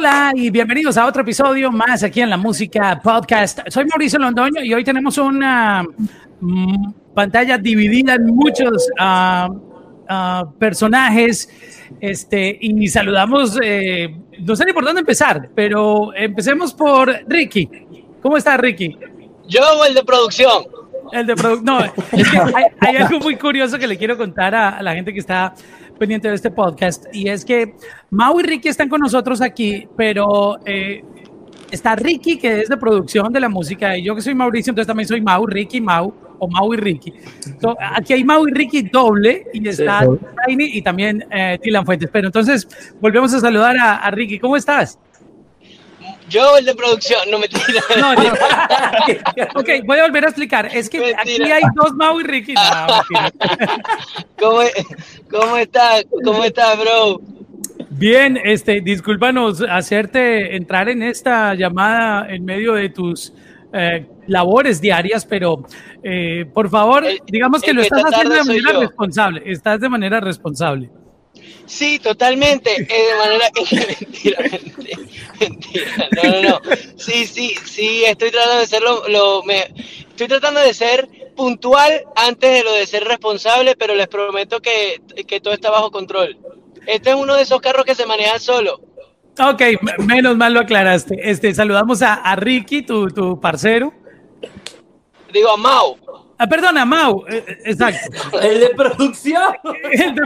Hola y bienvenidos a otro episodio más aquí en la música podcast. Soy Mauricio Londoño y hoy tenemos una mm, pantalla dividida en muchos ah, ah, personajes. Este, y saludamos, eh, no sé ni por dónde empezar, pero empecemos por Ricky. ¿Cómo está Ricky? Yo el de producción. El de producción. No, es que hay, algo muy curioso que le quiero contar a la gente que está pendiente de este podcast y es que Mau y Ricky están con nosotros aquí, pero eh, está Ricky que es de producción de la música y yo que soy Mauricio, entonces también soy Mau, Ricky, Mau o Mau y Ricky. aquí hay Mau y Ricky doble y está Tiny y también eh, Tilan Fuentes. Pero entonces volvemos a saludar a, a Ricky. ¿Cómo estás? Yo, el de producción, no me tira. No, ok, voy a volver a explicar. Es que aquí hay dos Mau y Ricky. ¿Cómo, ¿Cómo estás? ¿Cómo estás, bro? Bien, este, discúlpanos hacerte entrar en esta llamada en medio de tus eh, labores diarias, pero eh, por favor, digamos que lo estás haciendo de manera responsable. Estás de manera responsable. Sí, totalmente. Eh, de manera. mentira, mentira, mentira. No, no, no. Sí, sí, sí, estoy tratando de ser lo, me, estoy tratando de ser puntual antes de lo de ser responsable, pero les prometo que, que todo está bajo control. Este es uno de esos carros que se manejan solo. Ok, menos mal lo aclaraste. Este, saludamos a, a Ricky, tu, tu parcero. Digo, a Mau. Ah, perdona, Mau, eh, eh, exacto. El de producción. El de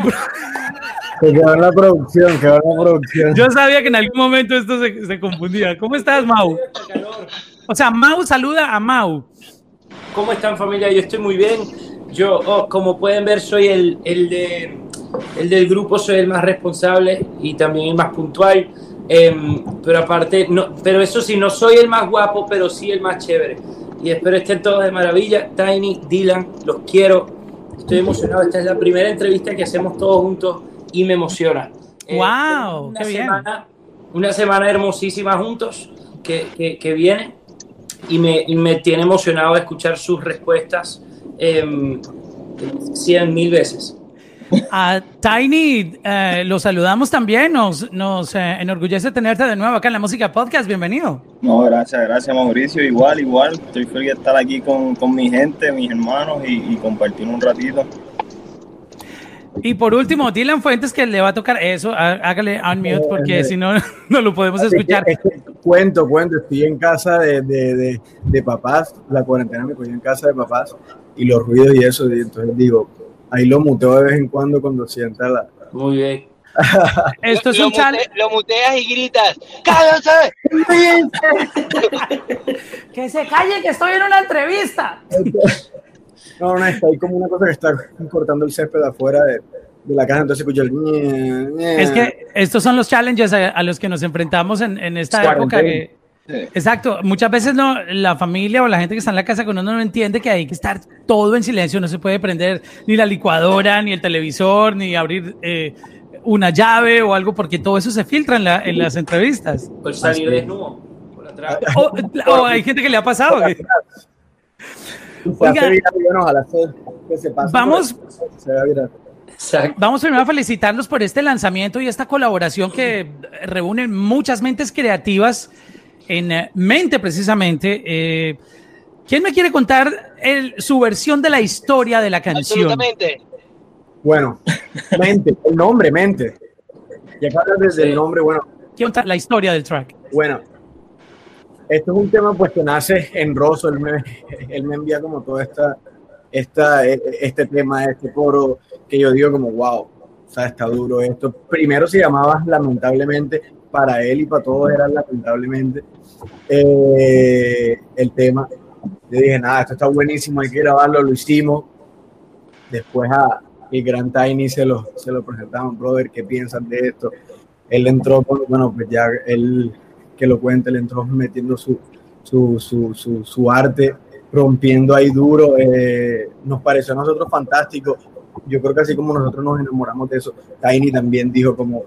que quedó en la producción, quedó en la producción. Yo sabía que en algún momento esto se, se confundía. ¿Cómo estás, Mau? O sea, Mau saluda a Mau. ¿Cómo están, familia? Yo estoy muy bien. Yo, oh, como pueden ver, soy el, el, de, el del grupo, soy el más responsable y también el más puntual. Em, pero aparte, no, pero eso sí, no soy el más guapo, pero sí el más chévere y espero estén todos de maravilla. Tiny, Dylan, los quiero. Estoy emocionado. Esta es la primera entrevista que hacemos todos juntos y me emociona. ¡Wow! Eh, ¡Qué bien! una semana hermosísima juntos que, que, viene y me, me, tiene emocionado escuchar sus respuestas eh, cien mil veces. A Tiny eh, lo saludamos también, nos, nos eh, enorgullece tenerte de nuevo acá en la Música Podcast, bienvenido. No, gracias, gracias Mauricio, igual, igual, estoy feliz de estar aquí con, con mi gente, mis hermanos y, compartir un ratito. Y por último, Dylan Fuentes, que le va a tocar eso, hágale unmute porque eh, si no, no lo podemos escuchar. cuento, cuento, estoy en casa de, de, de, papás, la cuarentena me cogió en casa de papás y los ruidos y eso, y entonces digo, Ahí lo muteo de vez en cuando cuando sienta la. Muy bien. Esto es un challenge. Lo muteas y gritas: ¡Cállense! ¡Que se callen, que estoy en una entrevista! No, no, está ahí como una cosa que está cortando el césped afuera de, de la casa, entonces escucha el. Es que estos son los challenges a, los que nos enfrentamos en, en esta época. Que, Exacto, muchas veces no, la familia o la gente que está en la casa con uno no entiende que hay que estar todo en silencio, no se puede prender ni la licuadora, ni el televisor, ni abrir eh, una llave o algo, porque todo eso se filtra en, la, en las entrevistas. Pues salir desnudo por atrás. O, hay gente que le ha pasado. vamos, Vamos primero a felicitarlos por este lanzamiento y esta colaboración que reúne muchas mentes creativas en eh, Mente precisamente. Eh, ¿Quién me quiere contar su versión de la historia de la canción? Absolutamente. Bueno, Mente, el nombre, Mente. Ya que hablas desde el nombre, bueno. ¿Quién la historia del track? Bueno, esto es un tema pues que nace en Rosso, él me, él me envía como todo esta, esta, este tema, este coro, que yo digo como, wow, o sea, está duro esto. Primero se llamaba Lamentablemente, para él y para todos era lamentablemente eh, el tema. Le dije, nada, esto está buenísimo, hay que grabarlo, lo hicimos. Después a el gran Tiny se lo, se lo presentamos, brother, ¿qué piensan de esto? Él entró, bueno, pues ya él que lo cuente, él entró metiendo su, su, su, su, su arte, rompiendo ahí duro. Eh, nos pareció a nosotros fantástico. Yo creo que así como nosotros nos enamoramos de eso, Tiny también dijo como,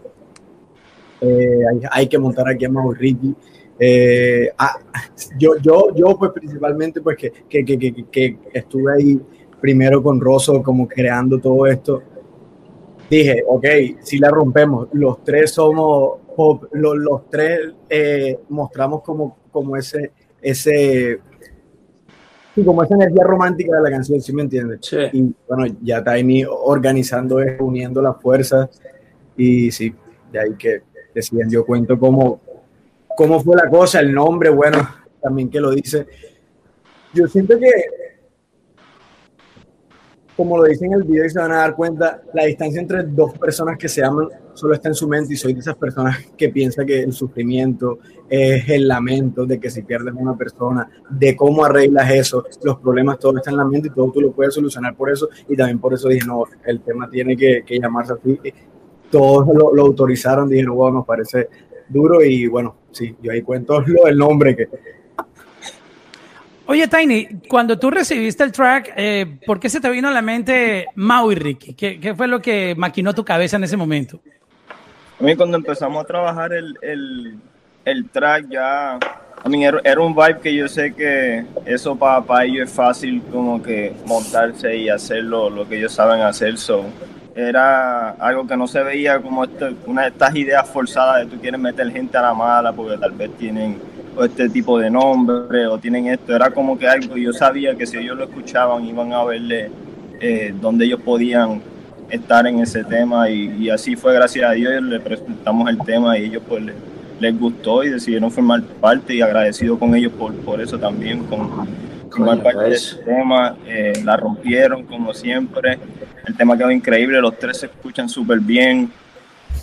eh, hay, que montar aquí a Mau Ricky. Eh, ah, yo, yo, yo, pues principalmente, pues que, que, que, que, estuve ahí primero con Rosso, como creando todo esto, dije, ok, si la rompemos, los tres somos pop, los tres eh, mostramos como, como ese, ese, como esa energía romántica de la canción, ¿sí me entiendes? Sí. Y bueno, ya Tiny organizando uniendo las fuerzas, y sí, de ahí que decían, yo cuento cómo, cómo fue la cosa, el nombre, bueno, también que lo dice. Yo siento que como lo dice en el video y se van a dar cuenta, la distancia entre dos personas que se aman solo está en su mente y soy de esas personas que piensa que el sufrimiento es el lamento de que si pierdes una persona, de cómo arreglas eso, los problemas, todo está en la mente y todo tú lo puedes solucionar por eso y también por eso dije, no, el tema tiene que, que llamarse así. Todos lo, lo autorizaron, dijeron, wow, nos parece duro y bueno, sí, yo ahí cuento lo del nombre que Oye, Tiny, cuando tú recibiste el track, eh, ¿por qué se te vino a la mente Mau y Ricky? ¿Qué, ¿Qué, fue lo que maquinó tu cabeza en ese momento? A mí cuando empezamos a trabajar el, el, el track ya, a mí era, era, un vibe que yo sé que eso para, para ellos es fácil como que montarse y hacer lo, lo que ellos saben hacer. So, era algo que no se veía como este, una de estas ideas forzadas de tú quieres meter gente a la mala porque tal vez tienen este tipo de nombre o tienen esto. Era como que algo, yo sabía que si ellos lo escuchaban iban a verle eh, dónde ellos podían estar en ese tema y, y, así fue, gracias a Dios, le presentamos el tema y ellos pues les, les gustó y decidieron formar parte y agradecido con ellos por, por eso también, con formar parte de ese tema. Eh, la rompieron como siempre, el tema quedó increíble, los tres se escuchan súper bien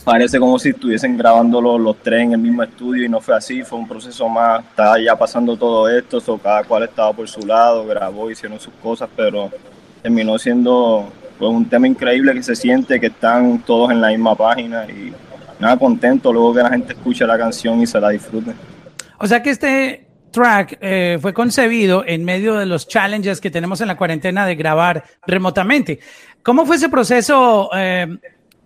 parece como si estuviesen grabando los, los, tres en el mismo estudio y no fue así, fue un proceso más, estaba ya pasando todo esto, so cada cual estaba por su lado, grabó, hicieron sus cosas, pero terminó siendo pues, un tema increíble que se siente que están todos en la misma página y nada, contento luego que la gente escuche la canción y se la disfrute. O sea que este track eh, fue concebido en medio de los challenges que tenemos en la cuarentena de grabar remotamente. ¿Cómo fue ese proceso? Eh,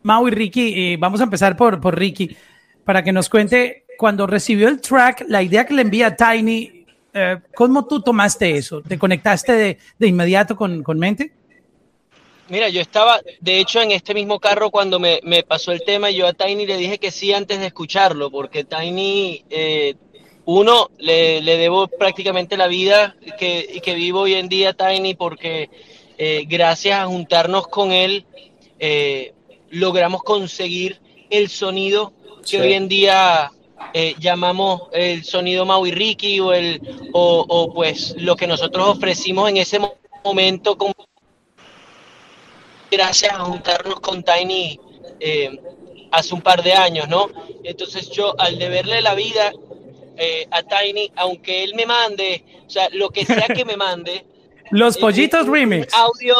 Mau y Ricky, y vamos a empezar por, por Ricky, para que nos cuente cuando recibió el track, la idea que le envía Tiny, eh, ¿cómo tú tomaste eso? ¿Te conectaste de, de inmediato con, con, Mente? Mira, yo estaba, de hecho, en este mismo carro cuando me, me, pasó el tema, yo a Tiny le dije que sí antes de escucharlo, porque Tiny, eh, uno, le, le, debo prácticamente la vida que, que, vivo hoy en día, Tiny, porque eh, gracias a juntarnos con él, eh, logramos conseguir el sonido que sí. hoy en día eh, llamamos el sonido Maui Ricky o, el, o, o, pues lo que nosotros ofrecimos en ese momento con, gracias a juntarnos con Tiny eh, hace un par de años, ¿no? Entonces yo al deberle la vida eh, a Tiny, aunque él me mande, o sea, lo que sea que me mande, Los pollitos un, remix. Audio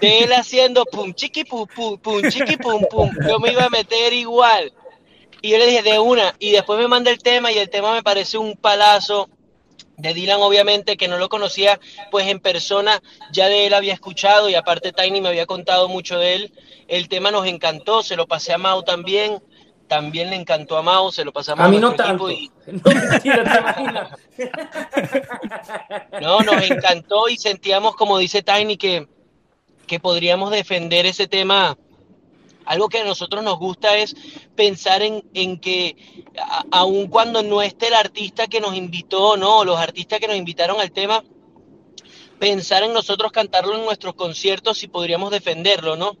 de él haciendo pum chiqui pum pum pum chiqui pum pum. Yo me iba a meter igual. Y yo le dije de una. Y después me manda el tema y el tema me parece un palazo de Dylan, obviamente, que no lo conocía pues en persona, ya de él había escuchado y aparte Tiny me había contado mucho de él. El tema nos encantó, se lo pasé a Mau también también le encantó a Mao, se lo pasamos a mí no tanto. Y... No, mentira, no, nos encantó y sentíamos, como dice Tiny, que, que podríamos defender ese tema. Algo que a nosotros nos gusta es pensar en, en que a, aun cuando no esté el artista que nos invitó, no, los artistas que nos invitaron al tema, pensar en nosotros cantarlo en nuestros conciertos y podríamos defenderlo, ¿no?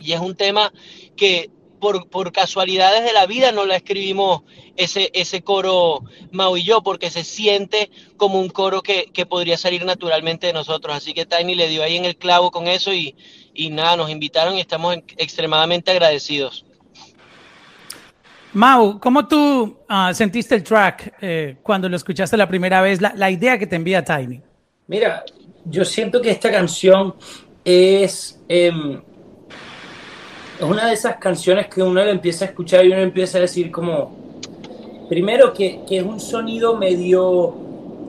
Y es un tema que por, por, casualidades de la vida no la escribimos ese, ese coro Mau y yo, porque se siente como un coro que, que, podría salir naturalmente de nosotros. Así que Tiny le dio ahí en el clavo con eso y, y nada, nos invitaron y estamos extremadamente agradecidos. Mau, ¿cómo tú uh, sentiste el track eh, cuando lo escuchaste la primera vez? La, la idea que te envía Tiny. Mira, yo siento que esta canción es... Eh, es una de esas canciones que uno le empieza a escuchar y uno empieza a decir como, primero que, que, es un sonido medio,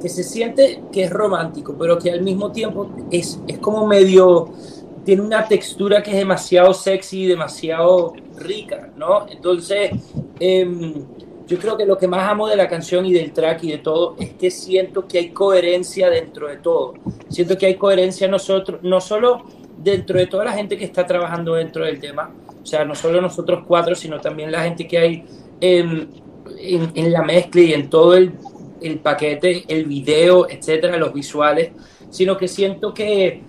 que se siente que es romántico, pero que al mismo tiempo es, es como medio, tiene una textura que es demasiado sexy, demasiado rica, ¿no? Entonces, eh, yo creo que lo que más amo de la canción y del track y de todo es que siento que hay coherencia dentro de todo. Siento que hay coherencia nosotros, no solo dentro de toda la gente que está trabajando dentro del tema, o sea, no solo nosotros cuatro, sino también la gente que hay en, la mezcla y en todo el, paquete, el video, etcétera, los visuales, sino que siento que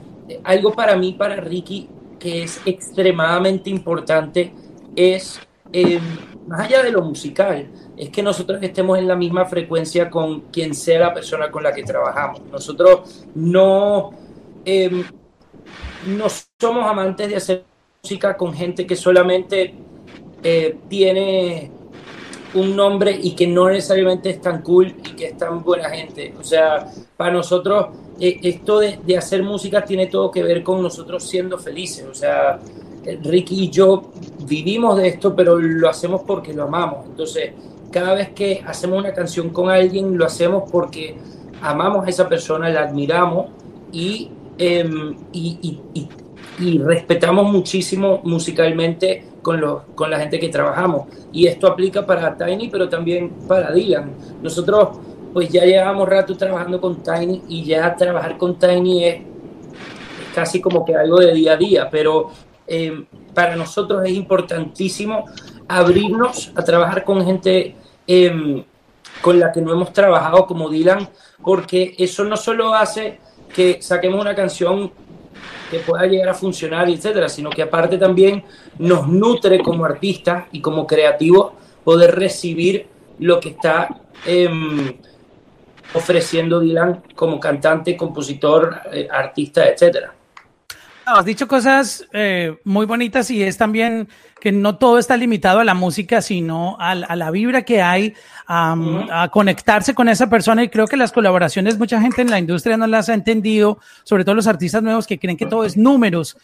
algo para mí, para Ricky, que es extremadamente importante, es, eh, más allá de lo musical, es que nosotros estemos en la misma frecuencia con quien sea la persona con la que trabajamos. Nosotros no, eh, no somos amantes de hacer música con gente que solamente eh, tiene un nombre y que no necesariamente es tan cool y que es tan buena gente. O sea, para nosotros eh, esto de, de, hacer música tiene todo que ver con nosotros siendo felices. O sea, Ricky y yo vivimos de esto, pero lo hacemos porque lo amamos. Entonces, cada vez que hacemos una canción con alguien, lo hacemos porque amamos a esa persona, la admiramos y, eh, y, y, y, respetamos muchísimo musicalmente con, los, con la gente que trabajamos. Y esto aplica para Tiny, pero también para Dylan. Nosotros pues ya llevamos rato trabajando con Tiny y ya trabajar con Tiny es, casi como que algo de día a día, pero eh, para nosotros es importantísimo abrirnos a trabajar con gente eh, con la que no hemos trabajado como Dylan, porque eso no solo hace que saquemos una canción que pueda llegar a funcionar, etcétera, sino que aparte también nos nutre como artistas y como creativos poder recibir lo que está eh, ofreciendo Dylan como cantante, compositor, eh, artista, etcétera. Has dicho cosas eh, muy bonitas y es también que no todo está limitado a la música, sino a, a la vibra que hay, um, a conectarse con esa persona. Y creo que las colaboraciones, mucha gente en la industria no las ha entendido, sobre todo los artistas nuevos que creen que todo es números.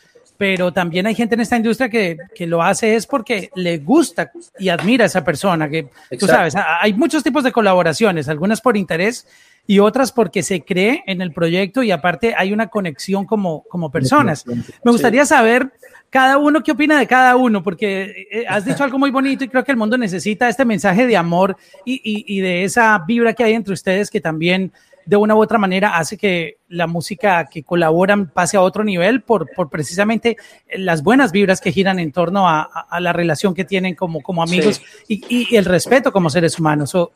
Pero también hay gente en esta industria que, que lo hace es porque le gusta y admira a esa persona. Que Exacto. tú sabes, hay muchos tipos de colaboraciones, algunas por interés y otras porque se cree en el proyecto y aparte hay una conexión como, como personas. Me gustaría saber cada uno qué opina de cada uno, porque has dicho algo muy bonito y creo que el mundo necesita este mensaje de amor y, y, y de esa vibra que hay entre ustedes que también de una u otra manera hace que la música que colaboran pase a otro nivel por, por precisamente las buenas vibras que giran en torno a, a la relación que tienen como, como amigos sí. y, y, el respeto como seres humanos. So,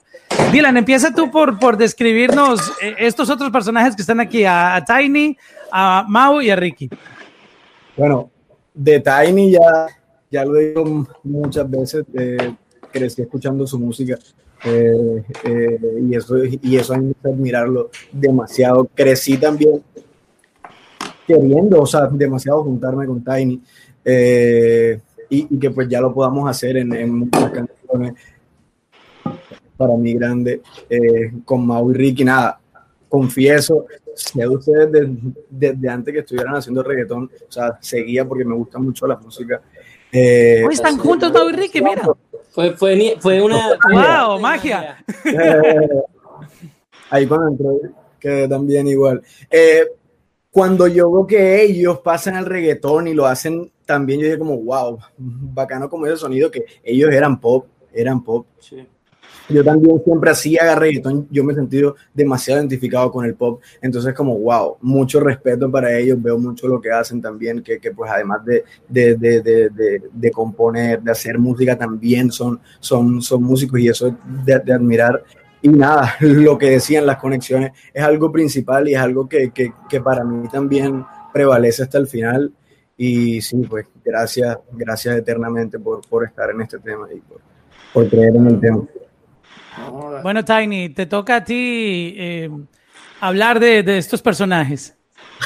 Dylan, empieza tú por, por describirnos estos otros personajes que están aquí, a, a Tiny, a Mau y a Ricky. Bueno, de Tiny ya, ya lo digo muchas veces, eh, crecí escuchando su música. Eh, eh, y eso y eso hay que admirarlo demasiado. Crecí también queriendo o sea demasiado juntarme con Tiny eh, y, y, que pues ya lo podamos hacer en, en muchas canciones. Para mí grande eh, con Mau y Ricky nada confieso sé de ustedes desde, desde antes que estuvieran haciendo reggaetón o sea seguía porque me gusta mucho la música. Eh, Hoy están juntos Mau y Ricky mira fue, fue, fue una. ¡Wow! ¡Magia! Eh, ahí cuando entró, que también igual. Eh, cuando yo veo que ellos pasan al reggaetón y lo hacen también, yo dije como, wow, bacano como ese sonido que ellos eran pop, eran pop. Sí. Yo también siempre hacía reggaetón, yo me he sentido demasiado identificado con el pop, entonces como, wow, mucho respeto para ellos, veo mucho lo que hacen también, que, que pues además de, de, de, de, componer, de hacer música, también son, son, son músicos y eso de admirar. Y nada, lo que decían las conexiones es algo principal y es algo que, que, que para mí también prevalece hasta el final. Y sí, pues gracias, gracias eternamente por, por estar en este tema y por, por creer en el tema. Bueno, Tiny, te toca a ti eh, hablar de, de, estos personajes.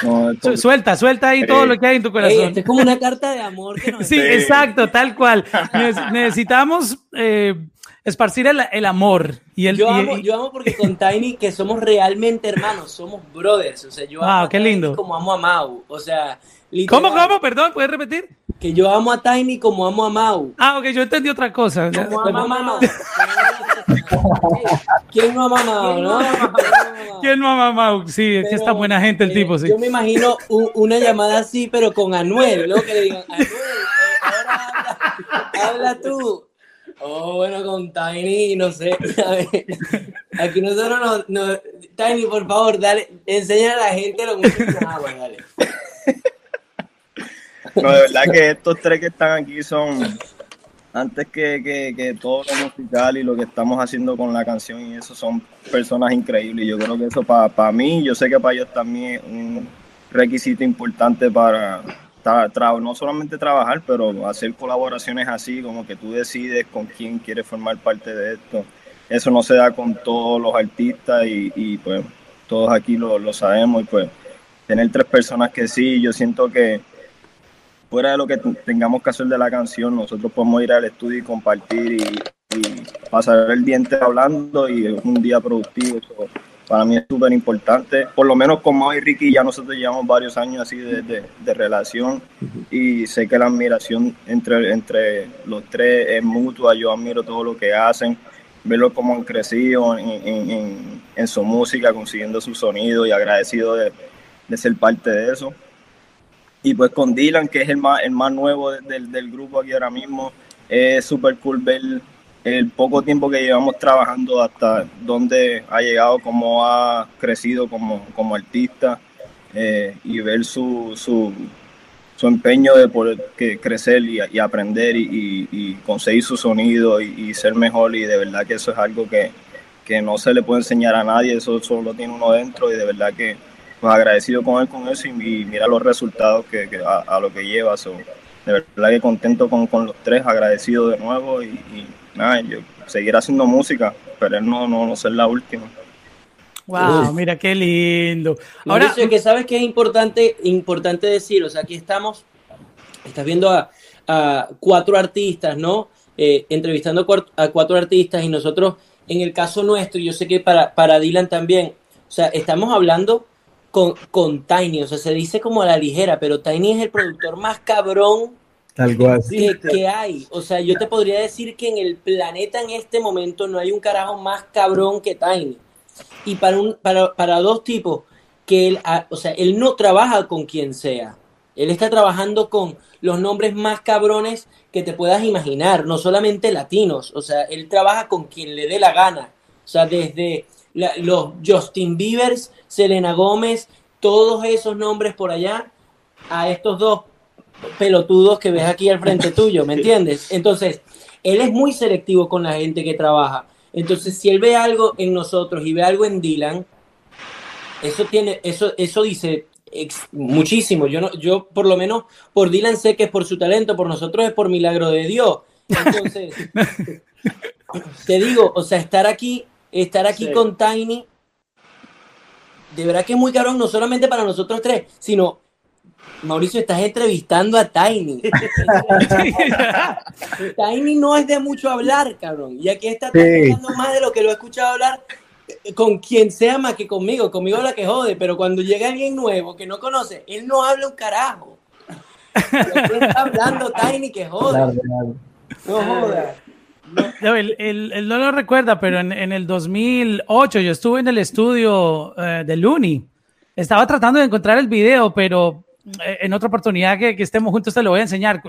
No, suelta, suelta ahí eh, todo lo que hay en tu corazón. Hey, es como una carta de amor. Que nos... sí, sí, exacto, tal cual. Necesitamos eh, esparcir el, el, amor. Y el, yo, amo, y, yo amo porque con Tiny, que somos realmente hermanos, somos brothers. O sea, yo wow, amo qué lindo. como amo a Mau. O sea, literal, ¿Cómo, cómo? Perdón, ¿puedes repetir? Que yo amo a Tiny como amo a Mau. Ah, ok, yo entendí otra cosa. Como amo a Mau. ¿Quién no ama a Mau, no? ¿Quién no ama a Mau? Sí, es que está buena gente el eh, tipo, sí. Yo me imagino un, una llamada así, pero con Anuel, ¿no? Que le digan, Anuel, eh, ahora habla, habla tú. Oh, bueno, con Tiny, no sé. A ver, aquí nosotros nos, no, Tiny, por favor, dale, enseña a la gente lo que es agua, dale. No, de verdad que estos tres que están aquí son, antes que, que, que, todo lo musical y lo que estamos haciendo con la canción y eso son personas increíbles. Yo creo que eso para mí, yo sé que para ellos también es un requisito importante para no solamente trabajar, pero hacer colaboraciones así, como que tú decides con quién quieres formar parte de esto. Eso no se da con todos los artistas y, y pues todos aquí lo, lo sabemos y pues tener tres personas que sí, yo siento que fuera de lo que tengamos que hacer de la canción, nosotros podemos ir al estudio y compartir y, pasar el día hablando y un día productivo. para mí es súper importante. Por lo menos con Mau y Ricky ya nosotros llevamos varios años así de, de, relación y sé que la admiración entre, entre los tres es mutua. Yo admiro todo lo que hacen, verlo cómo han crecido en, en, en su música, consiguiendo su sonido y agradecido de, de ser parte de eso. Y pues con Dylan, que es el más, el más nuevo del, del grupo aquí ahora mismo, es súper cool ver el poco tiempo que llevamos trabajando hasta dónde ha llegado, cómo ha crecido como, como artista eh, y ver su, su, su, empeño de poder que crecer y, y aprender y, y, conseguir su sonido y, ser mejor. Y de verdad que eso es algo que, que no se le puede enseñar a nadie, eso solo tiene uno dentro y de verdad que pues agradecido con él con eso y, mira los resultados que, a, lo que lleva. de verdad que contento con, con, los tres, agradecido de nuevo y, nada, yo seguir haciendo música, pero no, no, no ser la última. Wow, mira qué lindo. Ahora, Mauricio, que sabes que es importante, importante decir, o sea, aquí estamos, estás viendo a, a cuatro artistas, ¿no? Eh, entrevistando a cuatro artistas y nosotros, en el caso nuestro, yo sé que para, para Dylan también, o sea, estamos hablando con, con Tiny, o sea, se dice como a la ligera, pero Tiny es el productor más cabrón que, que, hay. O sea, yo te podría decir que en el planeta en este momento no hay un carajo más cabrón que Tiny. Y para, un, para, para dos tipos, que él, ah, o sea, él no trabaja con quien sea. Él está trabajando con los nombres más cabrones que te puedas imaginar, no solamente latinos. O sea, él trabaja con quien le dé la gana. O sea, desde los Justin Biebers, Selena Gómez, todos esos nombres por allá, a estos dos pelotudos que ves aquí al frente tuyo, ¿me entiendes? Entonces, él es muy selectivo con la gente que trabaja. Entonces, si él ve algo en nosotros y ve algo en Dylan, eso tiene, eso, eso dice muchísimo. Yo no, yo por lo menos por Dylan sé que es por su talento, por nosotros es por milagro de Dios. Entonces, te digo, o sea, estar aquí estar aquí con Tiny, de verdad que es muy cabrón, no solamente para nosotros tres, sino Mauricio, estás entrevistando a Tiny. Tiny no es de mucho hablar, cabrón. Y aquí está hablando más de lo que lo he escuchado hablar eh, con quien sea más que conmigo. Conmigo habla que jode, pero cuando llega alguien nuevo que no conoce, él no habla un carajo. está hablando Tiny que jode. No joda. No, él, no lo recuerda, pero en, el 2008 yo estuve en el estudio eh, de Looney. Estaba tratando de encontrar el video, pero eh, en otra oportunidad que, estemos juntos te lo voy a enseñar.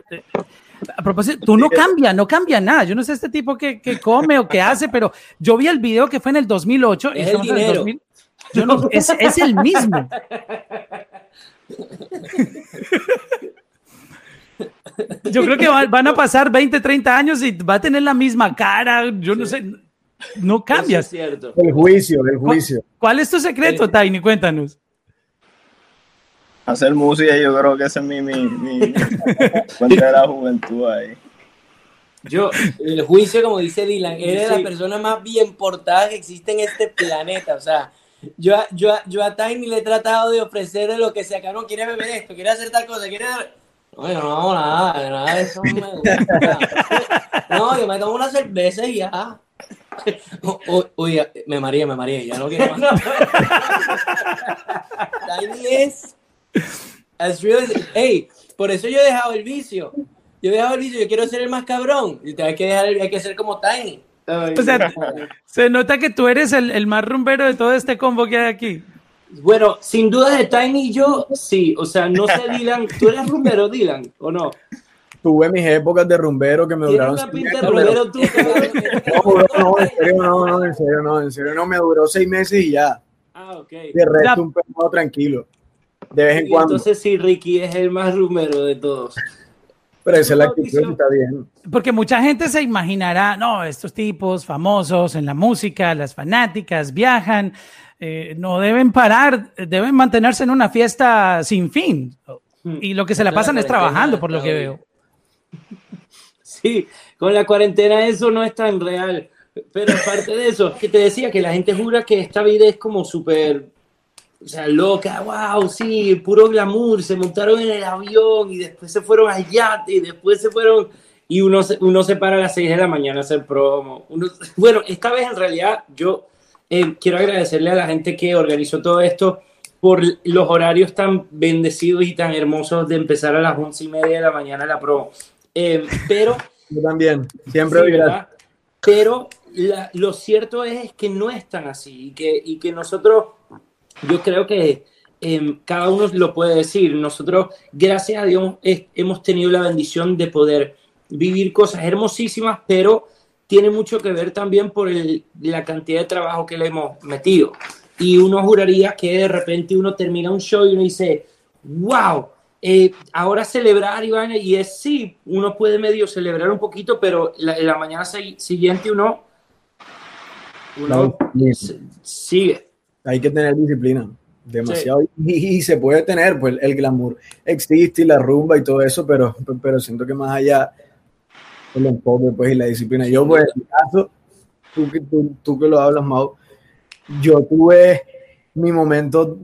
A propósito, tú no cambia, no cambia nada. Yo no sé este tipo que, come o que hace, pero yo vi el video que fue en el 2008. Es el dinero. es, es el mismo. Yo creo que van a pasar 20, 30 años y va a tener la misma cara. Yo no sé, no cambia. cierto. El juicio, el juicio. ¿Cuál, es tu secreto, Tiny? Cuéntanos. Hacer música, yo creo que ese es mi, mi, mi de la juventud ahí. Yo, el juicio, como dice Dylan, eres la persona más bien portada que existe en este planeta. O sea, yo, yo, yo a Tiny le he tratado de ofrecerle lo que sea, no quiere beber esto, quiere hacer tal cosa, quiere no, yo no hago nada, nada de eso me gusta. No, yo me tomo una cerveza y ya. Uy, me maría, me maría, ya no quiero más. As real as, hey, por eso yo he dejado el vicio. Yo he dejado el vicio, yo quiero ser el más cabrón. Y te hay que dejar, hay que ser como Tiny. o sea, se nota que tú eres el, el más rumbero de todo este combo que hay aquí. Bueno, sin duda de Tiny y yo, sí. O sea, no sé, Dylan. ¿Tú eres rumbero, Dylan, o no? Tuve mis épocas de rumbero que me duraron. Una pinta de rumbero tú, no, no, en serio, no, no, en serio, no, en serio, no, me duró seis meses y ya. Ah, ok. De resto, un perro tranquilo. De vez en cuando. Entonces, sí, Ricky es el más rumbero de todos. Pero esa es la actitud, está bien. Porque mucha gente se imaginará, no, estos tipos famosos en la música, las fanáticas viajan, eh, no deben parar, deben mantenerse en una fiesta sin fin. Hmm. Y lo que se la pasan es trabajando, por lo que veo. Sí, con la cuarentena eso no es tan real. Pero aparte de eso, que te decía que la gente jura que esta vida es como súper, o sea, loca, wow, sí, puro glamour, se montaron en el avión y después se fueron al yate y después se fueron y uno se, uno se para a las 6 de la mañana a hacer promo. Uno, bueno, esta vez en realidad yo eh, quiero agradecerle a la gente que organizó todo esto por los horarios tan bendecidos y tan hermosos de empezar a las once y media de la mañana la promo. Eh, pero Yo también, siempre Sí. Pero la- lo cierto es, que no es tan así y que, y que nosotros, yo creo que em, cada uno lo puede decir, nosotros, gracias a Dios, es- hemos tenido la bendición de poder vivir cosas hermosísimas, pero tiene mucho que ver también por el- la cantidad de trabajo que le hemos metido. Y uno juraría que de repente uno termina un show y uno dice, wow, eh, ahora celebrar, Iván, y es sí, uno puede medio celebrar un poquito, pero la, la mañana si- siguiente uno, uno No, s- sigue. Hay que tener disciplina, demasiado. Y, y se puede tener, pues el glamour existe y la rumba y todo eso, pero, pero siento que más allá el enfoque pues, y la disciplina. Yo, pues, en mi caso, tú, que- tú, tú que lo hablas, Mau, yo tuve mi momento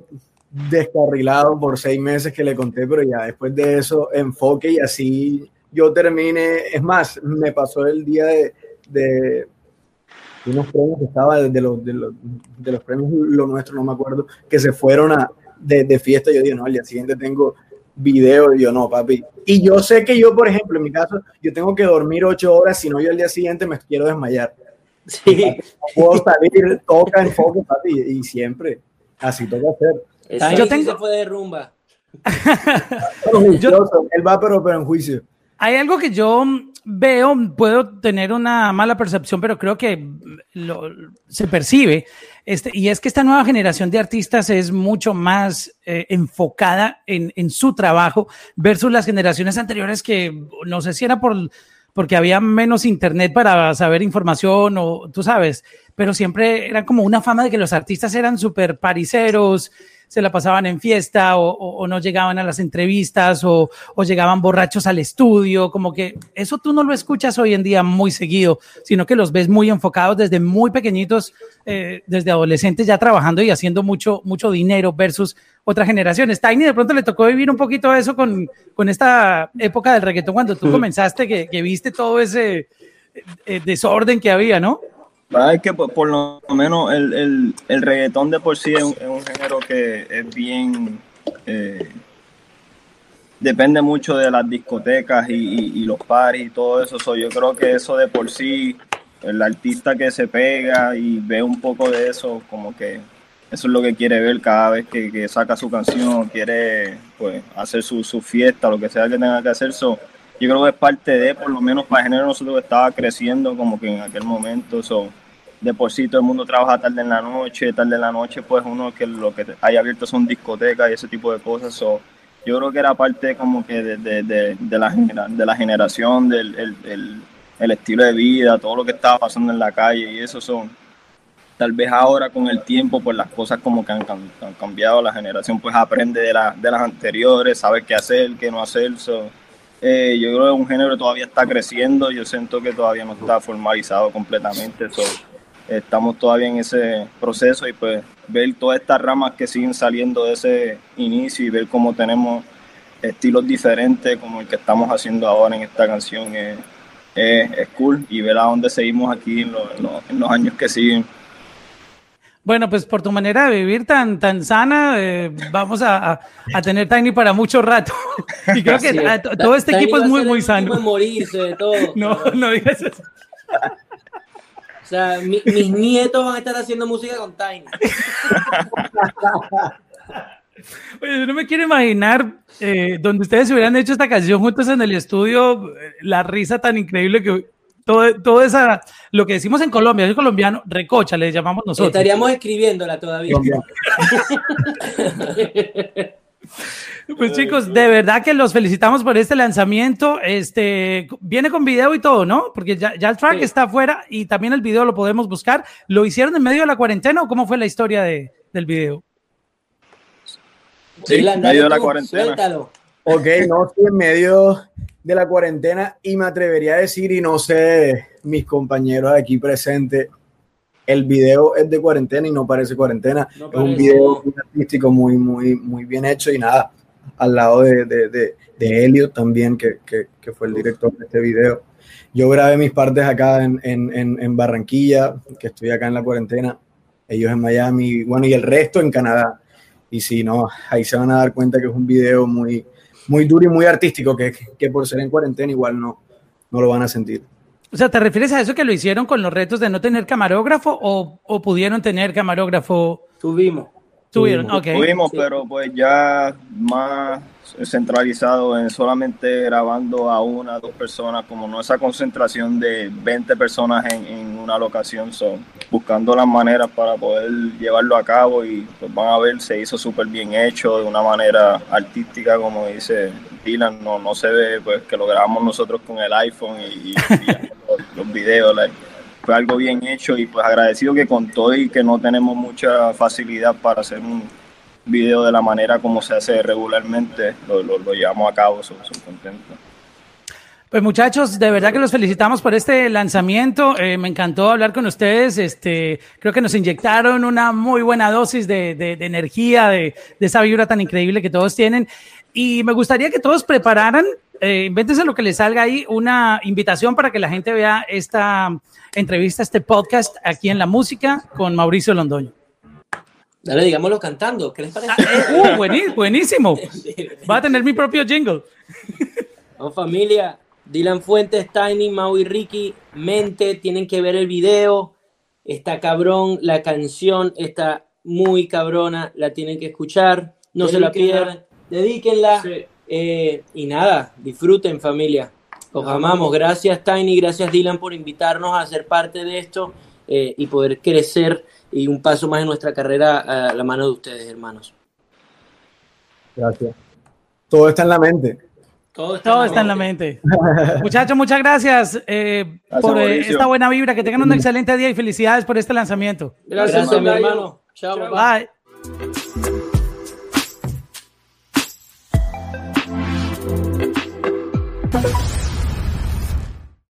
descarrilado por seis meses que le conté, pero ya después de eso, enfoque y así yo terminé. Es más, me pasó el día de, de unos premios que estaba de los, de los, de los premios lo nuestro, no me acuerdo, que se fueron a, de, de fiesta. Yo dije, no, al día siguiente tengo video y yo no, papi. Y yo sé que yo, por ejemplo, en mi caso, yo tengo que dormir ocho horas, si no yo al día siguiente me quiero desmayar. Sí, No puedo salir, toca enfoque, papi, y siempre. Así toca hacer. Esa Yo tengo- se fue de rumba. Pero juicioso, él va, pero, pero en juicio. Hay algo que yo veo, puedo tener una mala percepción, pero creo que lo- se percibe, este, y es que esta nueva generación de artistas es mucho más eh, enfocada en, en su trabajo versus las generaciones anteriores que no sé si era por porque había menos internet para saber información o tú sabes, pero siempre era como una fama de que los artistas eran súper pariseros, se la pasaban en fiesta o, o- o no llegaban a las entrevistas o, o llegaban borrachos al estudio, como que eso tú no lo escuchas hoy en día muy seguido, sino que los ves muy enfocados desde muy pequeñitos, eh, desde adolescentes ya trabajando y haciendo mucho, mucho dinero versus otras generaciones. Tiny de pronto le tocó vivir un poquito eso con, con esta época del reggaetón cuando tú comenzaste, que, que viste todo ese eh, desorden que había, ¿no? Verdad es que por, por lo menos el, el, el reggaetón de por sí es un, género que es bien... eh, depende mucho de las discotecas y, y- los paris y todo eso. So, yo creo que eso de por sí, el artista que se pega y ve un poco de eso, como que eso es lo que quiere ver cada vez que, que saca su canción, quiere pues hacer su, su fiesta, lo que sea que tenga que hacer. So, yo creo que es parte de, por lo menos para el género nosotros estaba creciendo como que en aquel momento. So, de por sí todo el mundo trabaja tarde en la noche, tarde en la noche pues uno que lo que hay abierto son discotecas y ese tipo de cosas. So, yo creo que era parte como que de, de, de, la, genera- de la generación, del el, el- estilo de vida, todo lo que estaba pasando en la calle y eso son. Tal vez ahora con el tiempo pues las cosas como que han cambiado, la generación pues aprende de, la- de las anteriores, sabe qué hacer, qué no hacer. So, eh, yo creo que un género todavía está creciendo, yo siento que todavía no está formalizado completamente. So, estamos todavía en ese proceso y pues ver todas estas ramas que siguen saliendo de ese inicio y ver cómo tenemos estilos diferentes como el que estamos haciendo ahora en esta canción es, es, cool y ver a dónde seguimos aquí en, los- en los años que siguen. Bueno, pues por tu manera de vivir tan, tan sana, eh, vamos a, a- a tener Tiny para mucho rato. Y creo que todo este Tiny equipo es muy, muy sano. morirse de todo. No, no digas eso. O sea, mi- mis nietos van a estar haciendo música con Tiny. Oye, yo no me quiero imaginar eh, donde ustedes hubieran hecho esta canción juntos en el estudio, eh, la risa tan increíble que todo, todo esa, lo que decimos en Colombia, soy colombiano, recocha, le llamamos nosotros. Estaríamos escribiéndola todavía. Pues chicos, de verdad que los felicitamos por este lanzamiento. Este viene con video y todo, ¿no? Porque ya, ya el track Sí. está afuera y también el video lo podemos buscar. ¿Lo hicieron en medio de la cuarentena o cómo fue la historia de, del video? Sí, en medio de la cuarentena. Suéltalo. Ok, no estoy en medio de la cuarentena y me atrevería a decir, y no sé, mis compañeros aquí presentes, el video es de cuarentena y no parece cuarentena. No es un video muy artístico, muy, muy, muy bien hecho y nada, al lado de, de, de, de Elliot también, que, que, que fue el director de este video. Yo grabé mis partes acá en, en, en, en Barranquilla, que estoy acá en la cuarentena, ellos en Miami, bueno, y el resto en Canadá. Y si no, ahí se van a dar cuenta que es un video muy, muy duro y muy artístico, que, que por ser en cuarentena igual no, no lo van a sentir. O sea, ¿te refieres a eso que lo hicieron con los retos de no tener camarógrafo o, o pudieron tener camarógrafo? Tuvimos. Tuvieron, ok. Tuvimos, Sí. pero pues ya más centralizado en solamente grabando a una, dos personas, como no esa concentración de 20 personas en, en una locación, son buscando las maneras para poder llevarlo a cabo y pues van a ver, se hizo súper bien hecho de una manera artística, como dice Dylan, no, no se ve pues que lo grabamos nosotros con el iPhone y, y- y los, los videos, like, fue algo bien hecho y pues agradecido que con todo y que no tenemos mucha facilidad para hacer un video de la manera como se hace regularmente, lo, lo, llevamos a cabo, son, son contentos. Pues muchachos, de verdad que los felicitamos por este lanzamiento. Eh, me encantó hablar con ustedes. Este, creo que nos inyectaron una muy buena dosis de, de- de energía, de, de esa vibra tan increíble que todos tienen. Y me gustaría que todos prepararan, eh, invéntense lo que les salga ahí, una invitación para que la gente vea esta entrevista, este podcast aquí en La Música con Mauricio Londoño. Dale, digámoslo cantando. ¿Qué les parece? Uh, buení- buenísimo. Va a tener mi propio jingle. Vamos, familia. Dylan Fuentes, Tiny, Mau y Ricky, Mente, tienen que ver el video. Está cabrón, la canción está muy cabrona, la tienen que escuchar. No se la pierdan, dedíquenla. Sí. Eh, y nada, disfruten familia. Os amamos. Gracias Tiny, gracias Dylan por invitarnos a ser parte de esto eh, y poder crecer y un paso más en nuestra carrera a la mano de ustedes, hermanos. Gracias. Todo está en la mente. Todo Todo está en la mente. Muchachos, muchas gracias, eh, Gracias, por Mauricio. esta buena vibra. Que tengan un excelente día y felicidades por este lanzamiento. Gracias, mi hermano. Chao. Bye.